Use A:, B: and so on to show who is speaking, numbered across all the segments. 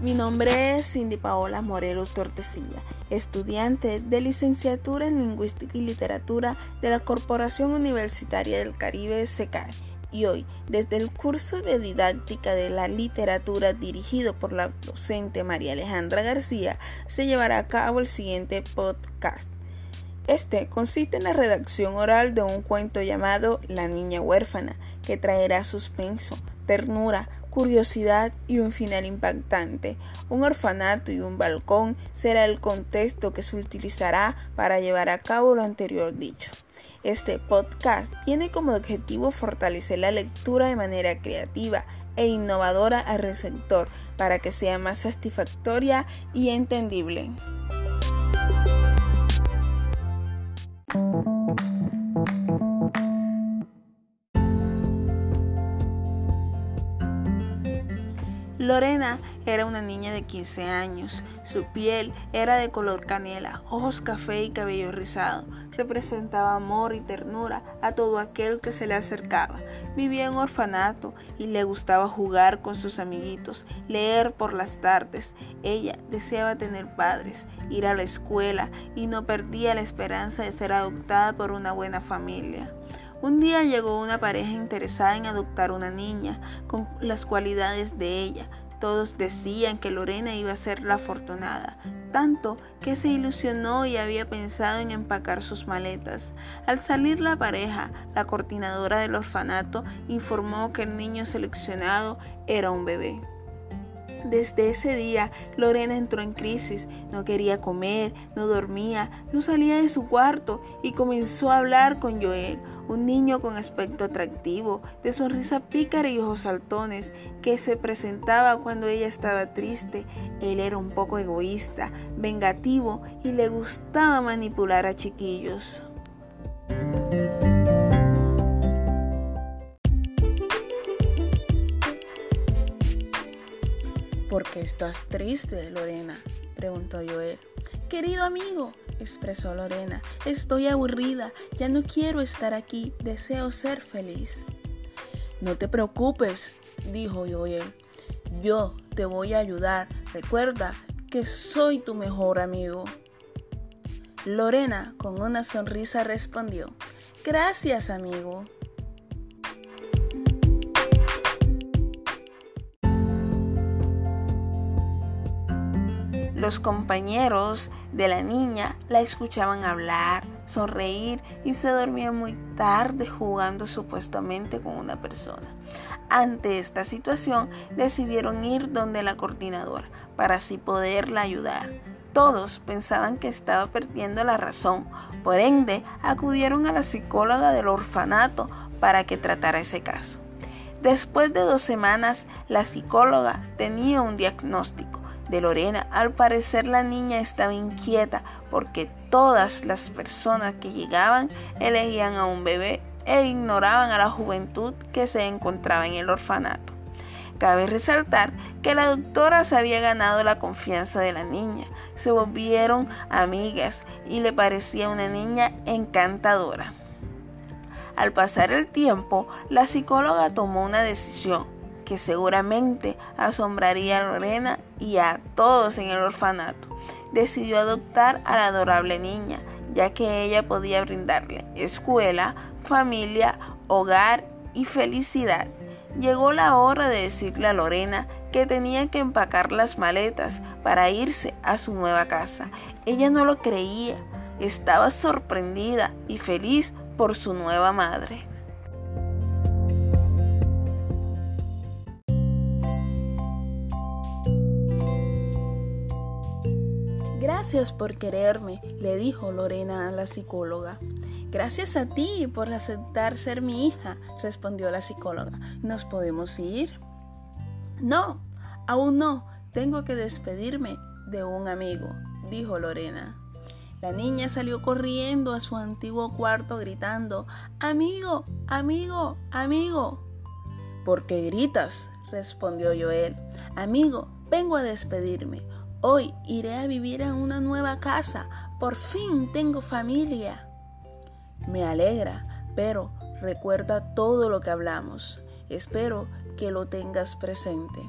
A: Mi nombre es Cindy Paola Morelos Tortesilla, estudiante de licenciatura en Lingüística y Literatura de la Corporación Universitaria del Caribe, SECAR. Y hoy, desde el curso de didáctica de la literatura dirigido por la docente María Alejandra García, se llevará a cabo el siguiente podcast. Este consiste en la redacción oral de un cuento llamado La niña huérfana, que traerá suspenso, ternura, curiosidad y un final impactante. Un orfanato y un balcón será el contexto que se utilizará para llevar a cabo lo anterior dicho. Este podcast tiene como objetivo fortalecer la lectura de manera creativa e innovadora al receptor para que sea más satisfactoria y entendible. Lorena era una niña de 15 años. Su piel era de color canela, ojos café y cabello rizado. Representaba amor y ternura a todo aquel que se le acercaba. Vivía en orfanato y le gustaba jugar con sus amiguitos, leer por las tardes. Ella deseaba tener padres, ir a la escuela y no perdía la esperanza de ser adoptada por una buena familia. Un día llegó una pareja interesada en adoptar una niña con las cualidades de ella. Todos decían que Lorena iba a ser la afortunada, tanto que se ilusionó y había pensado en empacar sus maletas. Al salir la pareja, la coordinadora del orfanato informó que el niño seleccionado era un bebé. Desde ese día, Lorena entró en crisis. No quería comer, no dormía, no salía de su cuarto y comenzó a hablar con Joel, un niño con aspecto atractivo, de sonrisa pícara y ojos saltones, que se presentaba cuando ella estaba triste. Él era un poco egoísta, vengativo y le gustaba manipular a chiquillos. ¿Por qué estás triste, Lorena? preguntó Joel. Querido amigo, expresó Lorena, estoy aburrida, ya no quiero estar aquí, deseo ser feliz. No te preocupes, dijo Joel, yo te voy a ayudar, recuerda que soy tu mejor amigo. Lorena, con una sonrisa, respondió, Gracias, amigo. Los compañeros de la niña la escuchaban hablar, sonreír y se dormían muy tarde jugando supuestamente con una persona. Ante esta situación decidieron ir donde la coordinadora para así poderla ayudar. Todos pensaban que estaba perdiendo la razón, por ende acudieron a la psicóloga del orfanato para que tratara ese caso. Después de dos semanas, la psicóloga tenía un diagnóstico de Lorena. Al parecer la niña estaba inquieta porque todas las personas que llegaban elegían a un bebé e ignoraban a la juventud que se encontraba en el orfanato. Cabe resaltar que la doctora se había ganado la confianza de la niña, se volvieron amigas y le parecía una niña encantadora. Al pasar el tiempo, la psicóloga tomó una decisión que seguramente asombraría a Lorena y a todos en el orfanato. Decidió adoptar a la adorable niña, ya que ella podía brindarle escuela, familia, hogar y felicidad. Llegó la hora de decirle a Lorena que tenía que empacar las maletas para irse a su nueva casa. Ella no lo creía, estaba sorprendida y feliz por su nueva madre. Gracias por quererme, le dijo Lorena a la psicóloga. Gracias a ti por aceptar ser mi hija, respondió la psicóloga. ¿Nos podemos ir? No, aún no. Tengo que despedirme de un amigo, dijo Lorena. La niña salió corriendo a su antiguo cuarto gritando, Amigo, amigo, amigo. ¿Por qué gritas? respondió Joel. Amigo, vengo a despedirme. Hoy iré a vivir en una nueva casa. Por fin tengo familia. Me alegra, pero recuerda todo lo que hablamos. Espero que lo tengas presente.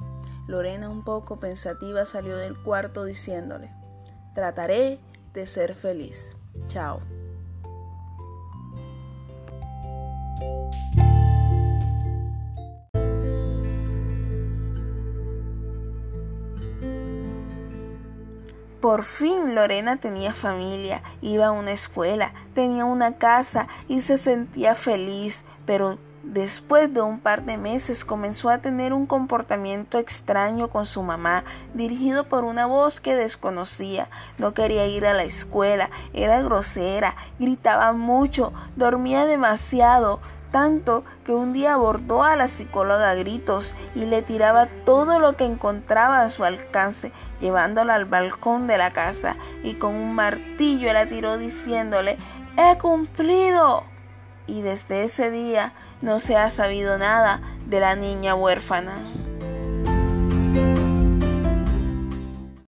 A: Lorena, un poco pensativa, salió del cuarto diciéndole, trataré de ser feliz. Chao. Por fin Lorena tenía familia, iba a una escuela, tenía una casa y se sentía feliz, pero Después de un par de meses comenzó a tener un comportamiento extraño con su mamá, dirigido por una voz que desconocía. No quería ir a la escuela, era grosera, gritaba mucho, dormía demasiado, tanto que un día abordó a la psicóloga a gritos y le tiraba todo lo que encontraba a su alcance, llevándola al balcón de la casa y con un martillo la tiró diciéndole, he cumplido. Y desde ese día no se ha sabido nada de la niña huérfana.